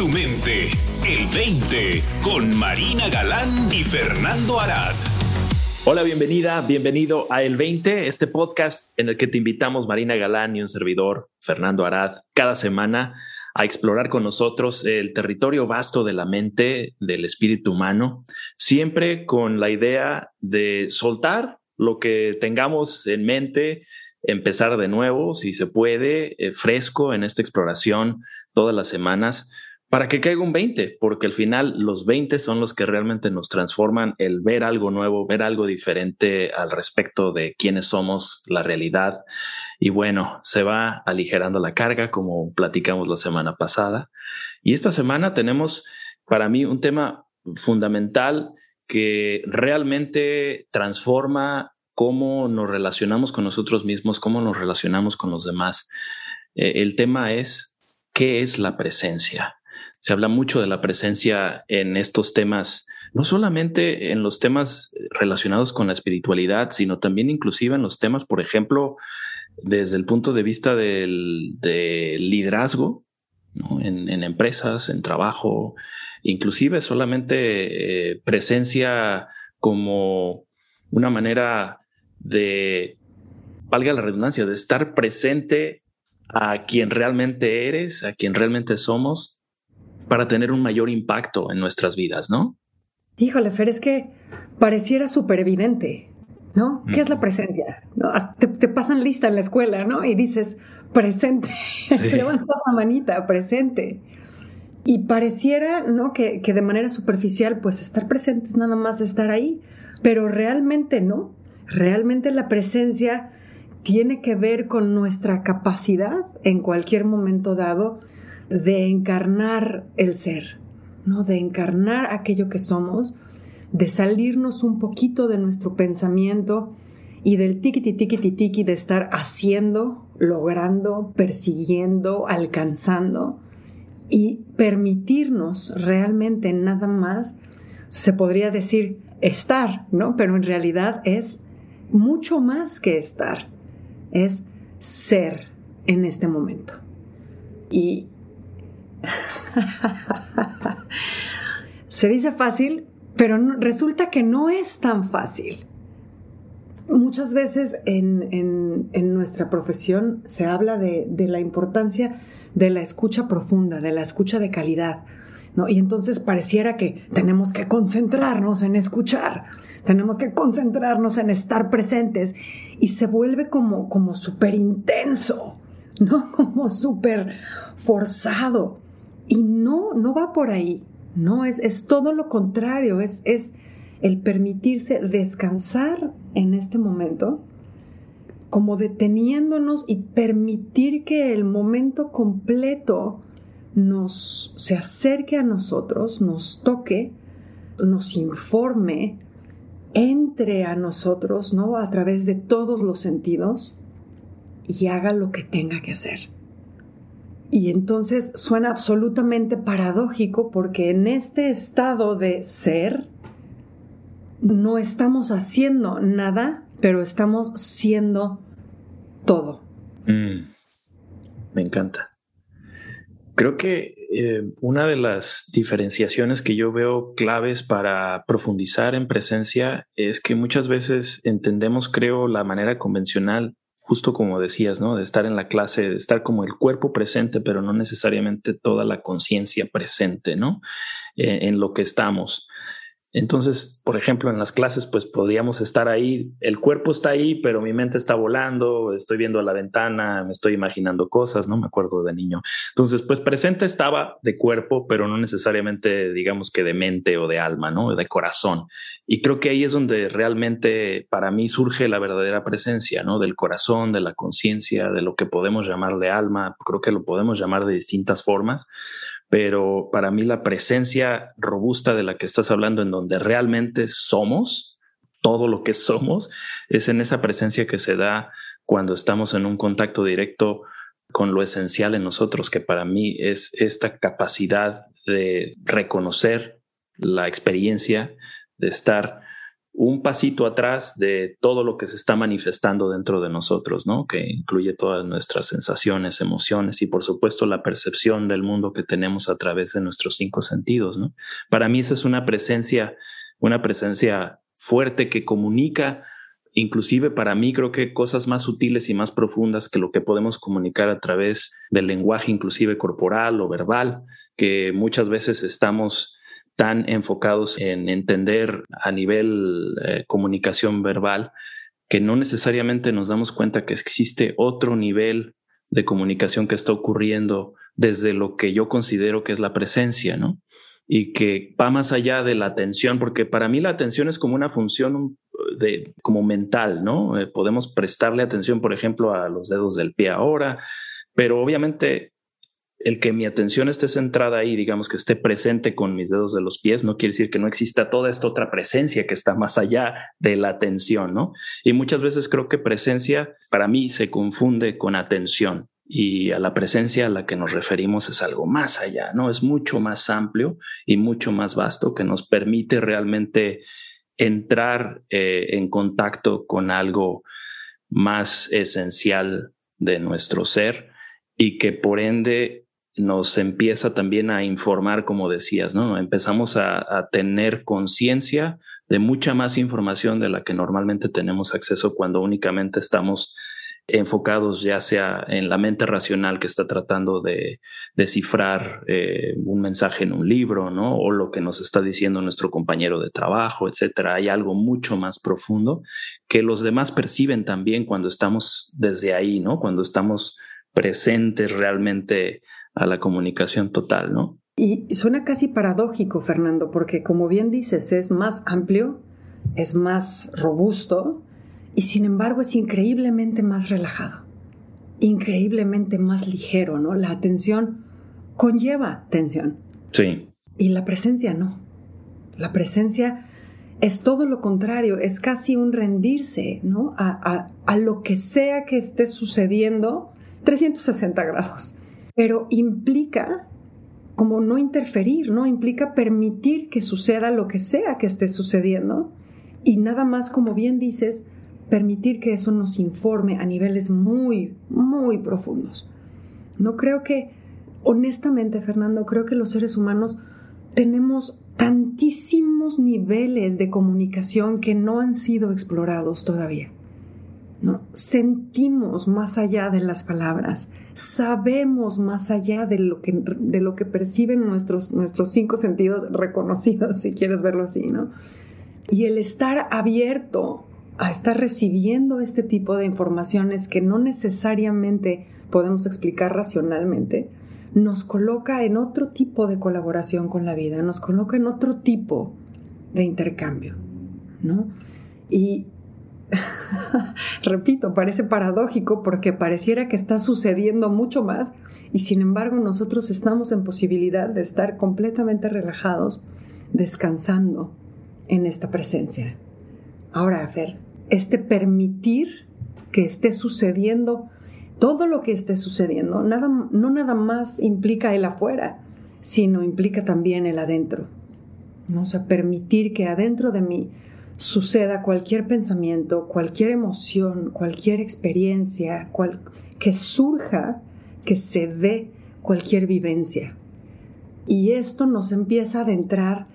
tu mente. El 20 con Marina Galán y Fernando Arad. Hola, bienvenida, bienvenido a El 20, este podcast en el que te invitamos Marina Galán y un servidor, Fernando Arad, cada semana a explorar con nosotros el territorio vasto de la mente, del espíritu humano, siempre con la idea de soltar lo que tengamos en mente, empezar de nuevo, si se puede, eh, fresco en esta exploración todas las semanas, para que caiga un 20, porque al final los 20 son los que realmente nos transforman, el ver algo nuevo, ver algo diferente al respecto de quiénes somos, la realidad. Y bueno, se va aligerando la carga, como platicamos la semana pasada. Y esta semana tenemos para mí un tema fundamental que realmente transforma cómo nos relacionamos con nosotros mismos, cómo nos relacionamos con los demás. Eh, el tema es, ¿qué es la presencia? Se habla mucho de la presencia en estos temas, no solamente en los temas relacionados con la espiritualidad, sino también inclusive en los temas, por ejemplo, desde el punto de vista del, liderazgo, en, empresas, en trabajo, inclusive solamente eh, presencia como una manera de, valga la redundancia, de estar presente a quien realmente eres, a quien realmente somos, para tener un mayor impacto en nuestras vidas, ¿no? Híjole, Fer, es que pareciera súper evidente, ¿no? ¿Qué es la presencia? ¿No? Te, pasan lista en la escuela, ¿no? Y dices, presente, sí. levantas la manita, presente. Y pareciera, ¿no? Que, que de manera superficial, pues estar presente es nada más estar ahí, pero realmente no. Realmente la presencia tiene que ver con nuestra capacidad en cualquier momento dado de encarnar el ser, ¿no? De encarnar aquello que somos, de salirnos un poquito de nuestro pensamiento y del tiquiti tiquiti tiqui de estar haciendo, logrando, persiguiendo, alcanzando y permitirnos realmente nada más, se podría decir estar, ¿no? Pero en realidad es mucho más que estar, es ser en este momento. Y se dice fácil, pero resulta que no es tan fácil. Muchas veces en, nuestra profesión se habla de, de la importancia de la escucha profunda, de la escucha de calidad, y entonces pareciera que tenemos que concentrarnos en escuchar, tenemos que concentrarnos en estar presentes y se vuelve como, como súper intenso, ¿no? Como súper forzado. Y no, no va por ahí, ¿no? Es, es todo lo contrario, es, es el permitirse descansar en este momento, como deteniéndonos y permitir que el momento completo nos se acerque a nosotros, nos toque, nos informe, entre a nosotros, ¿no? A través de todos los sentidos y haga lo que tenga que hacer. Y entonces suena absolutamente paradójico porque en este estado de ser no estamos haciendo nada, pero estamos siendo todo. Mm. me encanta. Creo que eh, una de las diferenciaciones que yo veo claves para profundizar en presencia es que muchas veces entendemos, creo, la manera convencional, justo como decías, ¿no? De estar en la clase, de estar como el cuerpo presente, pero no necesariamente toda la conciencia presente, ¿no? Eh, en lo que estamos. Entonces, por ejemplo, en las clases, pues podíamos estar ahí, el cuerpo está ahí, pero mi mente está volando, estoy viendo a la ventana, me estoy imaginando cosas, no me acuerdo de niño. Entonces, pues presente estaba de cuerpo, pero no necesariamente, digamos que de mente o de alma, ¿no? De corazón. Y creo que ahí es donde realmente para mí surge la verdadera presencia, ¿no? Del corazón, de la conciencia, de lo que podemos llamarle alma. Creo que lo podemos llamar de distintas formas, pero para mí la presencia robusta de la que estás hablando, en donde realmente somos, todo lo que somos, es en esa presencia que se da cuando estamos en un contacto directo con lo esencial en nosotros, que para mí es esta capacidad de reconocer la experiencia, de estar un pasito atrás de todo lo que se está manifestando dentro de nosotros, ¿no? Que incluye todas nuestras sensaciones, emociones y por supuesto la percepción del mundo que tenemos a través de nuestros cinco sentidos. Para mí esa es una presencia, una presencia fuerte que comunica inclusive para mí creo que cosas más sutiles y más profundas que lo que podemos comunicar a través del lenguaje inclusive corporal o verbal, que muchas veces estamos tan enfocados en entender a nivel eh, comunicación verbal que no necesariamente nos damos cuenta que existe otro nivel de comunicación que está ocurriendo desde lo que yo considero que es la presencia, ¿no? Y que va más allá de la atención, porque para mí la atención es como una función de, como mental, ¿no? Eh, podemos prestarle atención, por ejemplo, a los dedos del pie ahora, pero obviamente el que mi atención esté centrada ahí, digamos que esté presente con mis dedos de los pies, no quiere decir que no exista toda esta otra presencia que está más allá de la atención, ¿no? Y muchas veces creo que presencia para mí se confunde con atención y a la presencia a la que nos referimos es algo más allá, ¿no? Es mucho más amplio y mucho más vasto que nos permite realmente entrar eh, en contacto con algo más esencial de nuestro ser y que por ende nos empieza también a informar, como decías, ¿no? Empezamos a, tener conciencia de mucha más información de la que normalmente tenemos acceso cuando únicamente estamos enfocados ya sea en la mente racional que está tratando de descifrar eh, un mensaje en un libro, ¿no? O lo que nos está diciendo nuestro compañero de trabajo, etcétera. Hay algo mucho más profundo que los demás perciben también cuando estamos desde ahí, ¿no? Cuando estamos presentes realmente a la comunicación total, ¿no? Y suena casi paradójico, Fernando, porque como bien dices, es más amplio, es más robusto y sin embargo es increíblemente más relajado, increíblemente más ligero, ¿no? La atención conlleva tensión. Sí. Y la presencia no. La presencia es todo lo contrario, es casi un rendirse, ¿no? A, a lo que sea que esté sucediendo 360 grados pero implica como no interferir, ¿no? Implica permitir que suceda lo que sea que esté sucediendo y nada más, como bien dices, permitir que eso nos informe a niveles muy, muy profundos. No creo que, honestamente, Fernando, creo que los seres humanos tenemos tantísimos niveles de comunicación que no han sido explorados todavía. Sentimos más allá de las palabras, sabemos más allá de lo que, de lo que perciben nuestros, nuestros cinco sentidos reconocidos, si quieres verlo así, ¿no? Y el estar abierto a estar recibiendo este tipo de informaciones que no necesariamente podemos explicar racionalmente, nos coloca en otro tipo de colaboración con la vida, nos coloca en otro tipo de intercambio, ¿no? Y repito, parece paradójico porque pareciera que está sucediendo mucho más y sin embargo nosotros estamos en posibilidad de estar completamente relajados, descansando en esta presencia. Ahora, Fer, este permitir que esté sucediendo todo lo que esté sucediendo, nada, no nada más implica el afuera, sino implica también el adentro. Vamos a permitir que adentro de mí suceda cualquier pensamiento, cualquier emoción, cualquier experiencia, que surja, que se dé cualquier vivencia. Y esto nos empieza a adentrar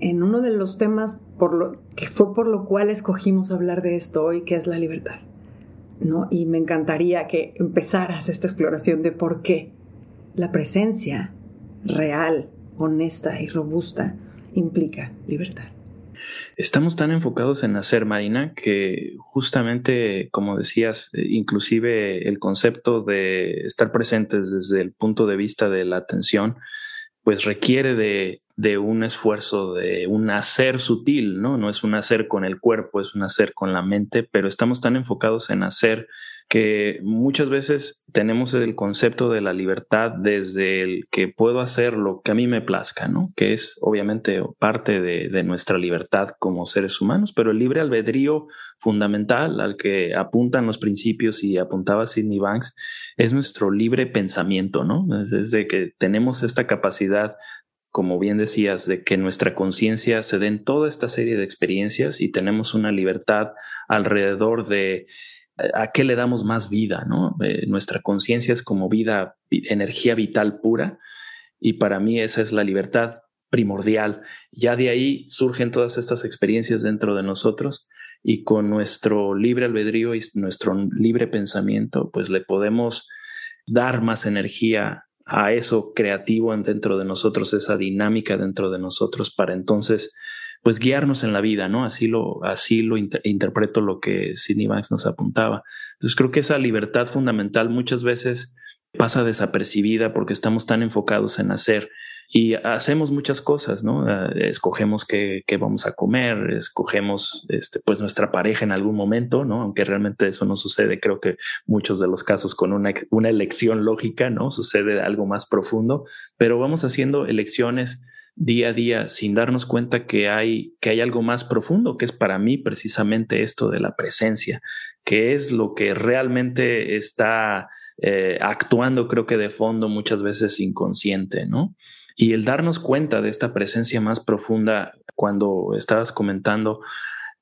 en uno de los temas por lo, que fue por lo cual escogimos hablar de esto hoy, que es la libertad. ¿no? Y me encantaría que empezaras esta exploración de por qué la presencia real, honesta y robusta implica libertad. Estamos tan enfocados en hacer, Marina, que justamente, como decías, eh, inclusive el concepto de estar presentes desde el punto de vista de la atención, pues requiere de, de un esfuerzo, de un hacer sutil, ¿no? No es un hacer con el cuerpo, es un hacer con la mente, pero estamos tan enfocados en hacer que muchas veces tenemos el concepto de la libertad desde el que puedo hacer lo que a mí me plazca, ¿no? Que es obviamente parte de, de nuestra libertad como seres humanos, pero el libre albedrío fundamental al que apuntan los principios y apuntaba Sidney Banks es nuestro libre pensamiento, ¿no? Desde que tenemos esta capacidad como bien decías, de que nuestra conciencia se den toda esta serie de experiencias y tenemos una libertad alrededor de eh, a qué le damos más vida, ¿no? Eh, nuestra conciencia es como vida, energía vital pura y para mí esa es la libertad primordial. Ya de ahí surgen todas estas experiencias dentro de nosotros y con nuestro libre albedrío y nuestro libre pensamiento, pues le podemos dar más energía a eso creativo dentro de nosotros, esa dinámica dentro de nosotros para entonces pues guiarnos en la vida, ¿no? Así lo, así lo interpreto lo que Sidney Banks nos apuntaba. Entonces creo que esa libertad fundamental muchas veces pasa desapercibida porque estamos tan enfocados en hacer y hacemos muchas cosas, ¿no? Eh, escogemos qué, qué, vamos a comer, escogemos este, pues nuestra pareja en algún momento, ¿no? Aunque realmente eso no sucede, creo que muchos de los casos con una, una elección lógica, ¿no? Sucede algo más profundo, pero vamos haciendo elecciones día a día sin darnos cuenta que hay, que hay algo más profundo, que es para mí precisamente esto de la presencia, que es lo que realmente está eh, actuando, creo que de fondo muchas veces inconsciente, ¿no? Y el darnos cuenta de esta presencia más profunda, cuando estabas comentando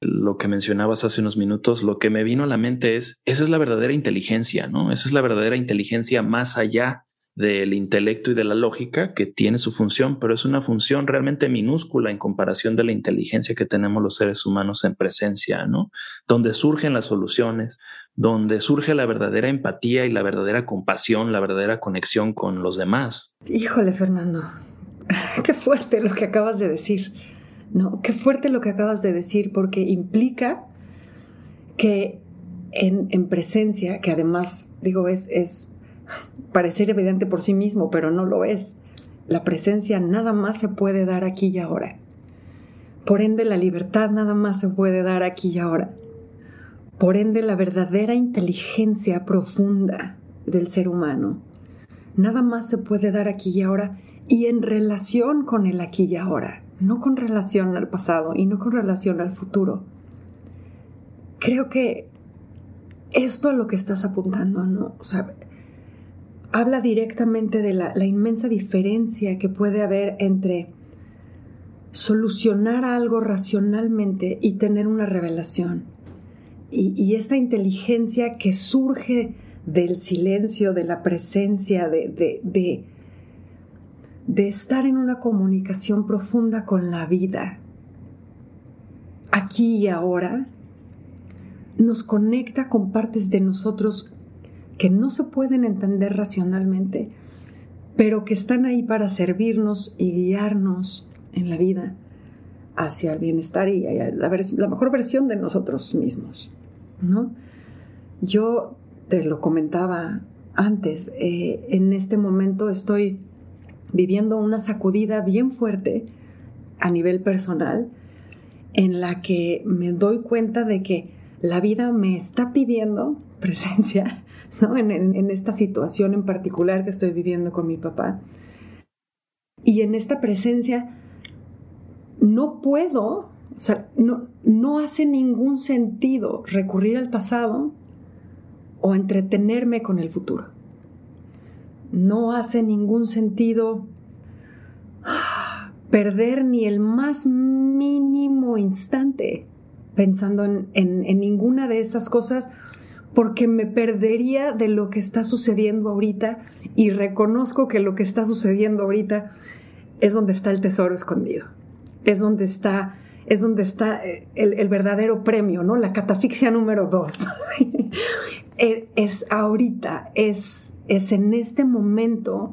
lo que mencionabas hace unos minutos, lo que me vino a la mente es, esa es la verdadera inteligencia, ¿no? Esa es la verdadera inteligencia más allá del intelecto y de la lógica que tiene su función, pero es una función realmente minúscula en comparación de la inteligencia que tenemos los seres humanos en presencia, ¿no? Donde surgen las soluciones, donde surge la verdadera empatía y la verdadera compasión, la verdadera conexión con los demás. Híjole, Fernando, qué fuerte lo que acabas de decir, ¿no? Qué fuerte lo que acabas de decir, porque implica que en, en presencia, que además, digo, es, es parecer evidente por sí mismo, pero no lo es. La presencia nada más se puede dar aquí y ahora. Por ende, la libertad nada más se puede dar aquí y ahora. Por ende, la verdadera inteligencia profunda del ser humano nada más se puede dar aquí y ahora y en relación con el aquí y ahora, no con relación al pasado y no con relación al futuro. Creo que esto a lo que estás apuntando, ¿no? O habla directamente de la, inmensa diferencia que puede haber entre solucionar algo racionalmente y tener una revelación. Y, esta inteligencia que surge del silencio, de la presencia, de, de, de, estar en una comunicación profunda con la vida, aquí y ahora, nos conecta con partes de nosotros que no se pueden entender racionalmente, pero que están ahí para servirnos y guiarnos en la vida hacia el bienestar y la, mejor versión de nosotros mismos. ¿no? Yo te lo comentaba antes, eh, en este momento estoy viviendo una sacudida bien fuerte a nivel personal en la que me doy cuenta de que la vida me está pidiendo presencia en, esta situación en particular que estoy viviendo con mi papá. Y en esta presencia no puedo, o sea, no, no hace ningún sentido recurrir al pasado o entretenerme con el futuro. No hace ningún sentido perder ni el más mínimo instante pensando en, en, ninguna de esas cosas porque me perdería de lo que está sucediendo ahorita y reconozco que lo que está sucediendo ahorita es donde está el tesoro escondido, es donde está, es donde está eh, el, verdadero premio, ¿no? La catafixia número dos. E, es ahorita, es, es en este momento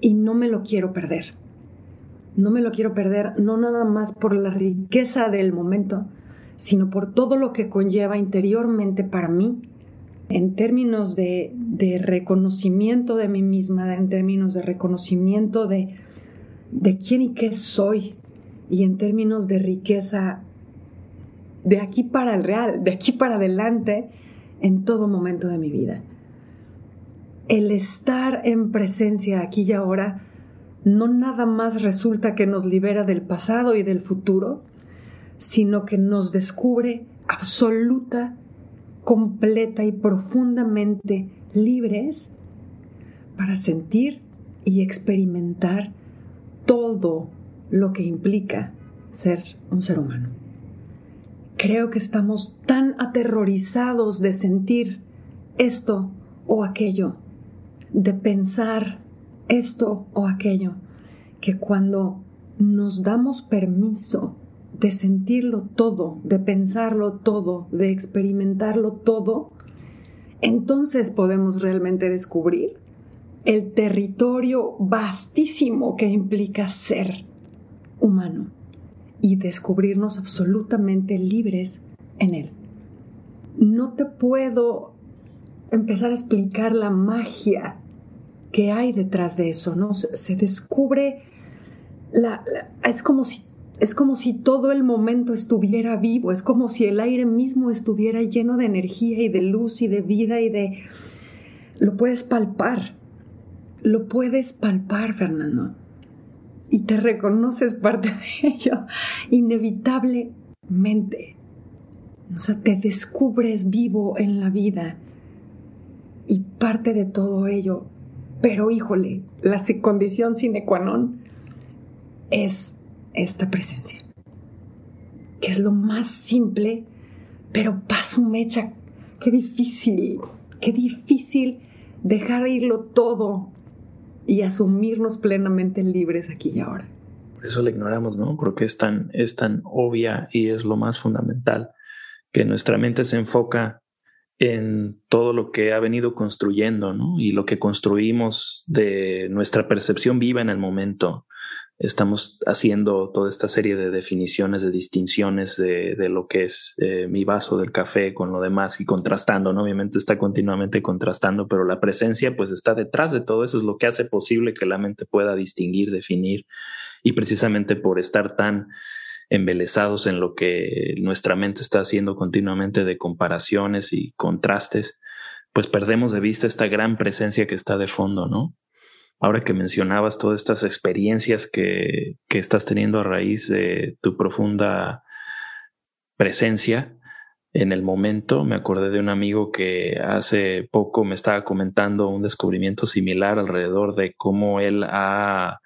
y no me lo quiero perder. No me lo quiero perder, no nada más por la riqueza del momento, sino por todo lo que conlleva interiormente para mí en términos de, reconocimiento de mí misma, en términos de reconocimiento de, de quién y qué soy, y en términos de riqueza de aquí para el real, de aquí para adelante, en todo momento de mi vida. El estar en presencia aquí y ahora no nada más resulta que nos libera del pasado y del futuro, sino que nos descubre absoluta completa y profundamente libres para sentir y experimentar todo lo que implica ser un ser humano. Creo que estamos tan aterrorizados de sentir esto o aquello, de pensar esto o aquello, que cuando nos damos permiso de sentirlo todo, de pensarlo todo, de experimentarlo todo, entonces podemos realmente descubrir el territorio vastísimo que implica ser humano y descubrirnos absolutamente libres en él. No te puedo empezar a explicar la magia que hay detrás de eso, ¿no? Se, descubre, la, es, como si, es como si todo el momento estuviera vivo, es como si el aire mismo estuviera lleno de energía y de luz y de vida y de... Lo puedes palpar, lo puedes palpar, Fernando y te reconoces parte de ello inevitablemente. O sea, te descubres vivo en la vida y parte de todo ello. Pero híjole, la condición sine qua non es esta presencia, que es lo más simple, pero paso mecha. Qué difícil, qué difícil dejar irlo todo y asumirnos plenamente libres aquí y ahora. Por eso la ignoramos, ¿no? Creo que es tan, es tan obvia y es lo más fundamental, que nuestra mente se enfoca en todo lo que ha venido construyendo, ¿no? Y lo que construimos de nuestra percepción viva en el momento, estamos haciendo toda esta serie de definiciones, de distinciones de, de lo que es eh, mi vaso del café con lo demás y contrastando, ¿no? Obviamente está continuamente contrastando, pero la presencia pues está detrás de todo eso, es lo que hace posible que la mente pueda distinguir, definir y precisamente por estar tan embelesados en lo que nuestra mente está haciendo continuamente de comparaciones y contrastes, pues perdemos de vista esta gran presencia que está de fondo, ¿no? Ahora que mencionabas todas estas experiencias que, que estás teniendo a raíz de tu profunda presencia en el momento, me acordé de un amigo que hace poco me estaba comentando un descubrimiento similar alrededor de cómo él ha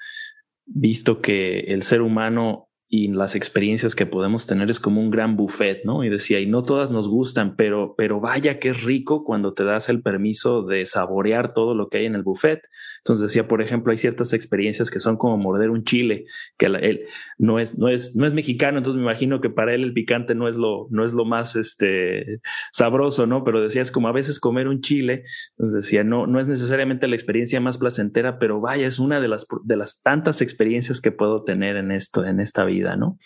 visto que el ser humano y las experiencias que podemos tener es como un gran buffet, ¿no? Y decía, y no todas nos gustan, pero, pero vaya que rico cuando te das el permiso de saborear todo lo que hay en el buffet. Entonces decía, por ejemplo, hay ciertas experiencias que son como morder un chile, que él no es, no es, no es mexicano, entonces me imagino que para él el picante no es lo, no es lo más este, sabroso, ¿no? Pero decía, es como a veces comer un chile, entonces decía, no, no es necesariamente la experiencia más placentera, pero vaya, es una de las, de las tantas experiencias que puedo tener en esto, en esta vida. ¿No?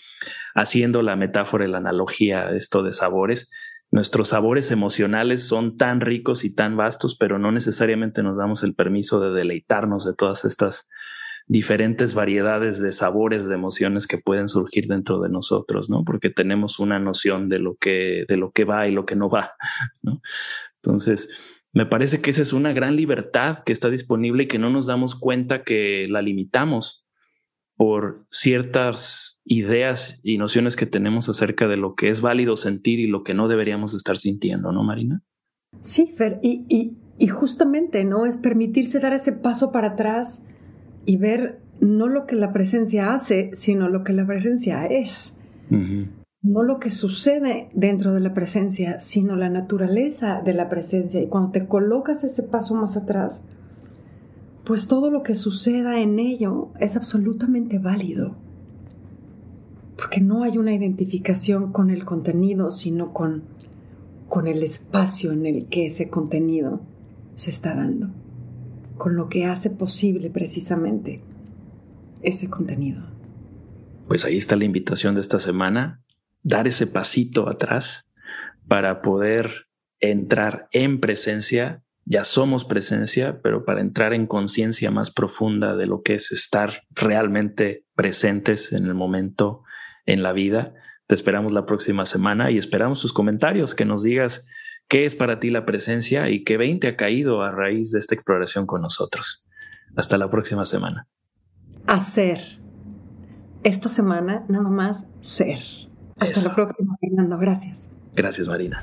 Haciendo la metáfora y la analogía esto de sabores, nuestros sabores emocionales son tan ricos y tan vastos, pero no necesariamente nos damos el permiso de deleitarnos de todas estas diferentes variedades de sabores, de emociones que pueden surgir dentro de nosotros, ¿no? Porque tenemos una noción de lo que, de lo que va y lo que no va, ¿no? Entonces, me parece que esa es una gran libertad que está disponible y que no nos damos cuenta que la limitamos por ciertas ideas y nociones que tenemos acerca de lo que es válido sentir y lo que no deberíamos estar sintiendo, ¿no, Marina? Sí, Fer, y, justamente, ¿no? Es permitirse dar ese paso para atrás y ver no lo que la presencia hace, sino lo que la presencia es. No lo que sucede dentro de la presencia, sino la naturaleza de la presencia. Y cuando te colocas ese paso más atrás, pues todo lo que suceda en ello es absolutamente válido porque no hay una identificación con el contenido, sino con, con el espacio en el que ese contenido se está dando, con lo que hace posible precisamente ese contenido. Pues ahí está la invitación de esta semana, dar ese pasito atrás para poder entrar en presencia. Ya somos presencia, pero para entrar en conciencia más profunda de lo que es estar realmente presentes en el momento en la vida. Te esperamos la próxima semana y esperamos tus comentarios, que nos digas qué es para ti la presencia y qué 20 ha caído a raíz de esta exploración con nosotros. Hasta la próxima semana. Hacer. Esta semana nada más ser. Hasta la próxima, Fernando. Gracias. Gracias, Marina.